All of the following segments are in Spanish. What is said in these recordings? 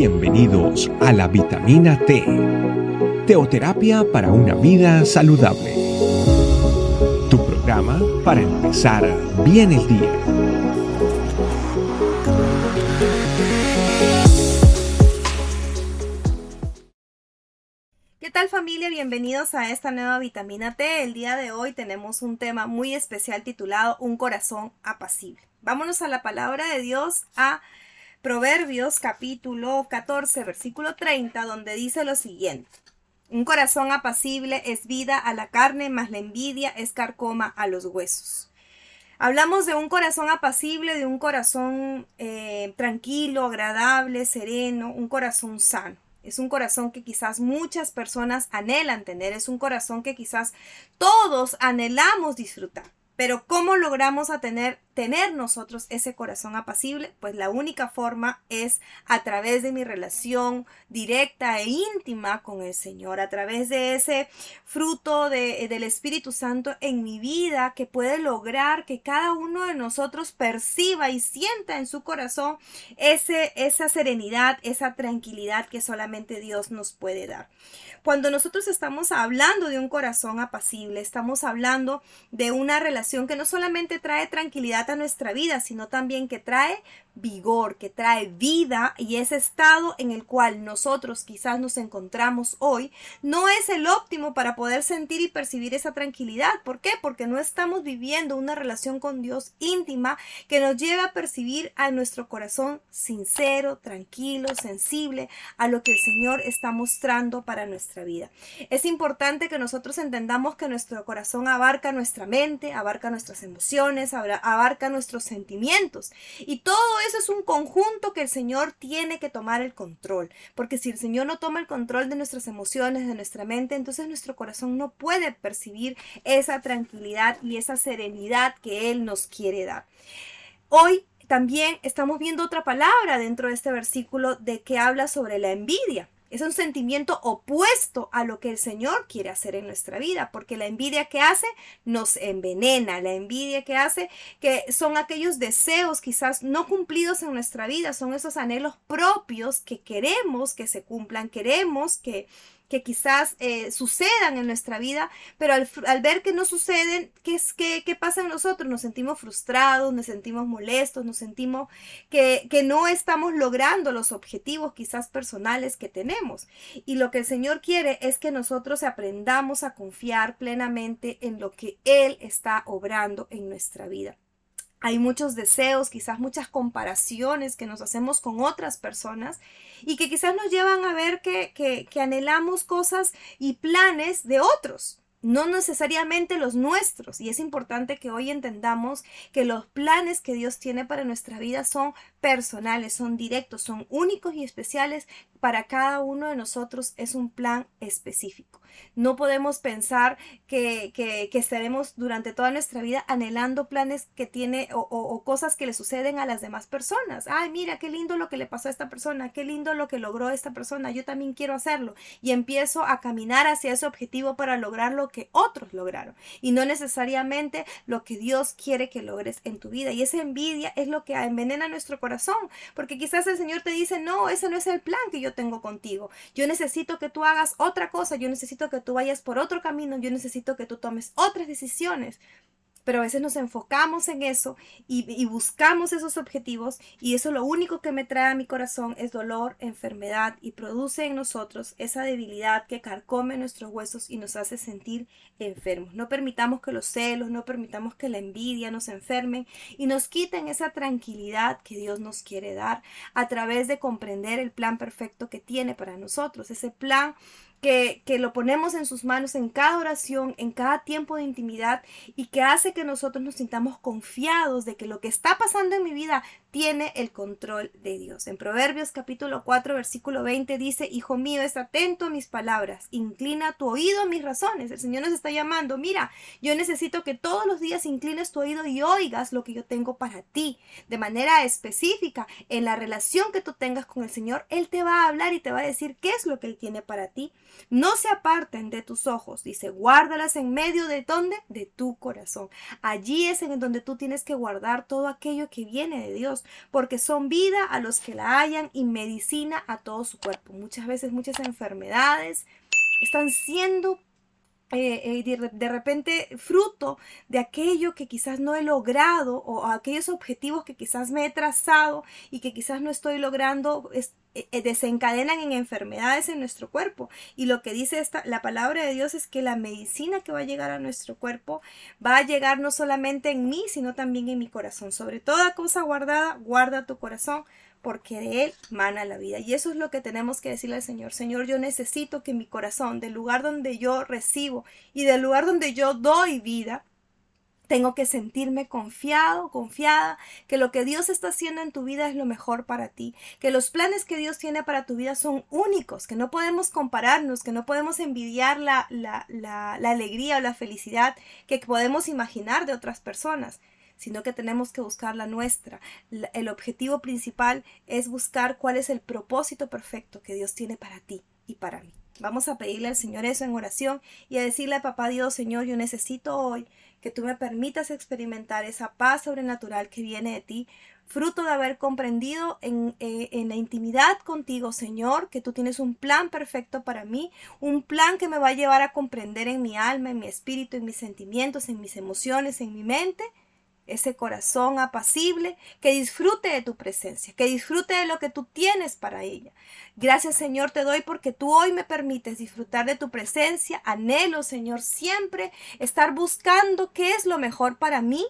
Bienvenidos a la vitamina T, teoterapia para una vida saludable. Tu programa para empezar bien el día. ¿Qué tal familia? Bienvenidos a esta nueva vitamina T. El día de hoy tenemos un tema muy especial titulado Un corazón apacible. Vámonos a la palabra de Dios a Proverbios capítulo 14 versículo 30 donde dice lo siguiente. Un corazón apacible es vida a la carne, mas la envidia es carcoma a los huesos. Hablamos de un corazón apacible, de un corazón eh, tranquilo, agradable, sereno, un corazón sano. Es un corazón que quizás muchas personas anhelan tener, es un corazón que quizás todos anhelamos disfrutar. Pero ¿cómo logramos a tener, tener nosotros ese corazón apacible? Pues la única forma es a través de mi relación directa e íntima con el Señor, a través de ese fruto de, del Espíritu Santo en mi vida que puede lograr que cada uno de nosotros perciba y sienta en su corazón ese, esa serenidad, esa tranquilidad que solamente Dios nos puede dar. Cuando nosotros estamos hablando de un corazón apacible, estamos hablando de una relación que no solamente trae tranquilidad nuestra vida, sino también que trae vigor, que trae vida y ese estado en el cual nosotros quizás nos encontramos hoy no es el óptimo para poder sentir y percibir esa tranquilidad. ¿Por qué? Porque no estamos viviendo una relación con Dios íntima que nos lleva a percibir a nuestro corazón sincero, tranquilo, sensible a lo que el Señor está mostrando para nuestra vida. Es importante que nosotros entendamos que nuestro corazón abarca nuestra mente, abarca nuestras emociones, abarca nuestros sentimientos y todo eso es un conjunto que el Señor tiene que tomar el control, porque si el Señor no toma el control de nuestras emociones, de nuestra mente, entonces nuestro corazón no puede percibir esa tranquilidad y esa serenidad que Él nos quiere dar. Hoy también estamos viendo otra palabra dentro de este versículo de que habla sobre la envidia. Es un sentimiento opuesto a lo que el Señor quiere hacer en nuestra vida, porque la envidia que hace nos envenena, la envidia que hace que son aquellos deseos quizás no cumplidos en nuestra vida, son esos anhelos propios que queremos que se cumplan, queremos que que quizás eh, sucedan en nuestra vida, pero al, ver que no suceden, ¿qué, es, qué, ¿qué pasa en nosotros? Nos sentimos frustrados, nos sentimos molestos, nos sentimos que, que no estamos logrando los objetivos quizás personales que tenemos. Y lo que el Señor quiere es que nosotros aprendamos a confiar plenamente en lo que Él está obrando en nuestra vida. Hay muchos deseos, quizás muchas comparaciones que nos hacemos con otras personas y que quizás nos llevan a ver que, que, que anhelamos cosas y planes de otros no necesariamente los nuestros. Y es importante que hoy entendamos que los planes que Dios tiene para nuestra vida son personales, son directos, son únicos y especiales. Para cada uno de nosotros es un plan específico. No podemos pensar que, que, estaremos durante toda nuestra vida anhelando planes que tiene o, o, cosas que le suceden a las demás personas. Ay, mira, qué lindo lo que le pasó a esta persona, qué lindo lo que logró esta persona, yo también quiero hacerlo. Y empiezo a caminar hacia ese objetivo para lograr lo que otros lograron y no necesariamente lo que Dios quiere que logres en tu vida. Y esa envidia es lo que envenena nuestro corazón, porque quizás el Señor te dice, no, ese no es el plan que yo tengo contigo. Yo necesito que tú hagas otra cosa, yo necesito que tú vayas por otro camino, yo necesito que tú tomes otras decisiones. Pero a veces nos enfocamos en eso y, buscamos esos objetivos y eso lo único que me trae a mi corazón es dolor, enfermedad y produce en nosotros esa debilidad que carcome nuestros huesos y nos hace sentir enfermos. No permitamos que los celos, no permitamos que la envidia nos enfermen y nos quiten esa tranquilidad que Dios nos quiere dar a través de comprender el plan perfecto que tiene para nosotros, ese plan que, lo ponemos en sus manos en cada oración, en cada tiempo de intimidad y que hace que nosotros nos sintamos confiados de que lo que está pasando en mi vida tiene el control de Dios. En Proverbios capítulo 4 versículo 20 dice, Hijo mío, es atento a mis palabras, inclina tu oído a mis razones. El Señor nos está llamando, mira, yo necesito que todos los días inclines tu oído y oigas lo que yo tengo para ti. De manera específica, en la relación que tú tengas con el Señor, Él te va a hablar y te va a decir qué es lo que Él tiene para ti. No se aparten de tus ojos, dice, guárdalas en medio de dónde? De tu corazón. Allí es en donde tú tienes que guardar todo aquello que viene de Dios, porque son vida a los que la hayan y medicina a todo su cuerpo. Muchas veces muchas enfermedades están siendo eh, eh, de, repente fruto de aquello que quizás no he logrado o aquellos objetivos que quizás me he trazado y que quizás no estoy logrando eh, desencadenan en enfermedades en nuestro cuerpo. Y lo que dice esta la palabra de Dios es que la medicina que va a llegar a nuestro cuerpo va a llegar no solamente en mí sino también en mi corazón. Sobre toda cosa guardada guarda tu corazón porque de Él mana la vida. Y eso es lo que tenemos que decirle al Señor. Señor, yo necesito que mi corazón, del lugar donde yo recibo y del lugar donde yo doy vida, tengo que sentirme confiado, confiada, que lo que Dios está haciendo en tu vida es lo mejor para ti, que los planes que Dios tiene para tu vida son únicos, que no podemos compararnos, que no podemos envidiar la, la, la, la alegría o la felicidad que podemos imaginar de otras personas sino que tenemos que buscar la nuestra. El objetivo principal es buscar cuál es el propósito perfecto que Dios tiene para ti y para mí. Vamos a pedirle al Señor eso en oración y a decirle a Papá Dios, Señor, yo necesito hoy que tú me permitas experimentar esa paz sobrenatural que viene de ti, fruto de haber comprendido en, eh, en, la intimidad contigo, Señor, que tú tienes un plan perfecto para mí, un plan que me va a llevar a comprender en mi alma, en mi espíritu, en mis sentimientos, en mis emociones, en mi mente, ese corazón apacible, que disfrute de tu presencia, que disfrute de lo que tú tienes para ella. Gracias Señor te doy porque tú hoy me permites disfrutar de tu presencia. Anhelo Señor siempre estar buscando qué es lo mejor para mí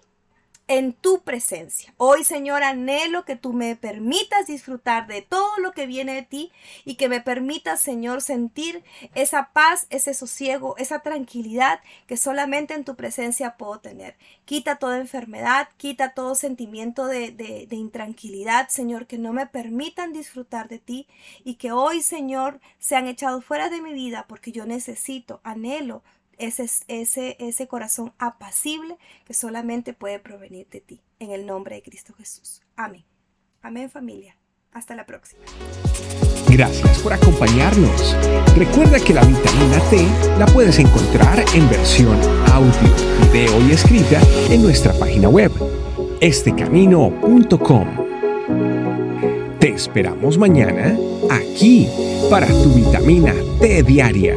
en tu presencia. Hoy, Señor, anhelo que tú me permitas disfrutar de todo lo que viene de ti y que me permitas, Señor, sentir esa paz, ese sosiego, esa tranquilidad que solamente en tu presencia puedo tener. Quita toda enfermedad, quita todo sentimiento de, de, intranquilidad, Señor, que no me permitan disfrutar de ti y que hoy, Señor, sean echados fuera de mi vida porque yo necesito, anhelo ese, ese, ese corazón apacible que solamente puede provenir de ti. En el nombre de Cristo Jesús. Amén. Amén familia. Hasta la próxima. Gracias por acompañarnos. Recuerda que la vitamina T la puedes encontrar en versión audio, video y escrita en nuestra página web, estecamino.com. Te esperamos mañana aquí para tu vitamina T diaria.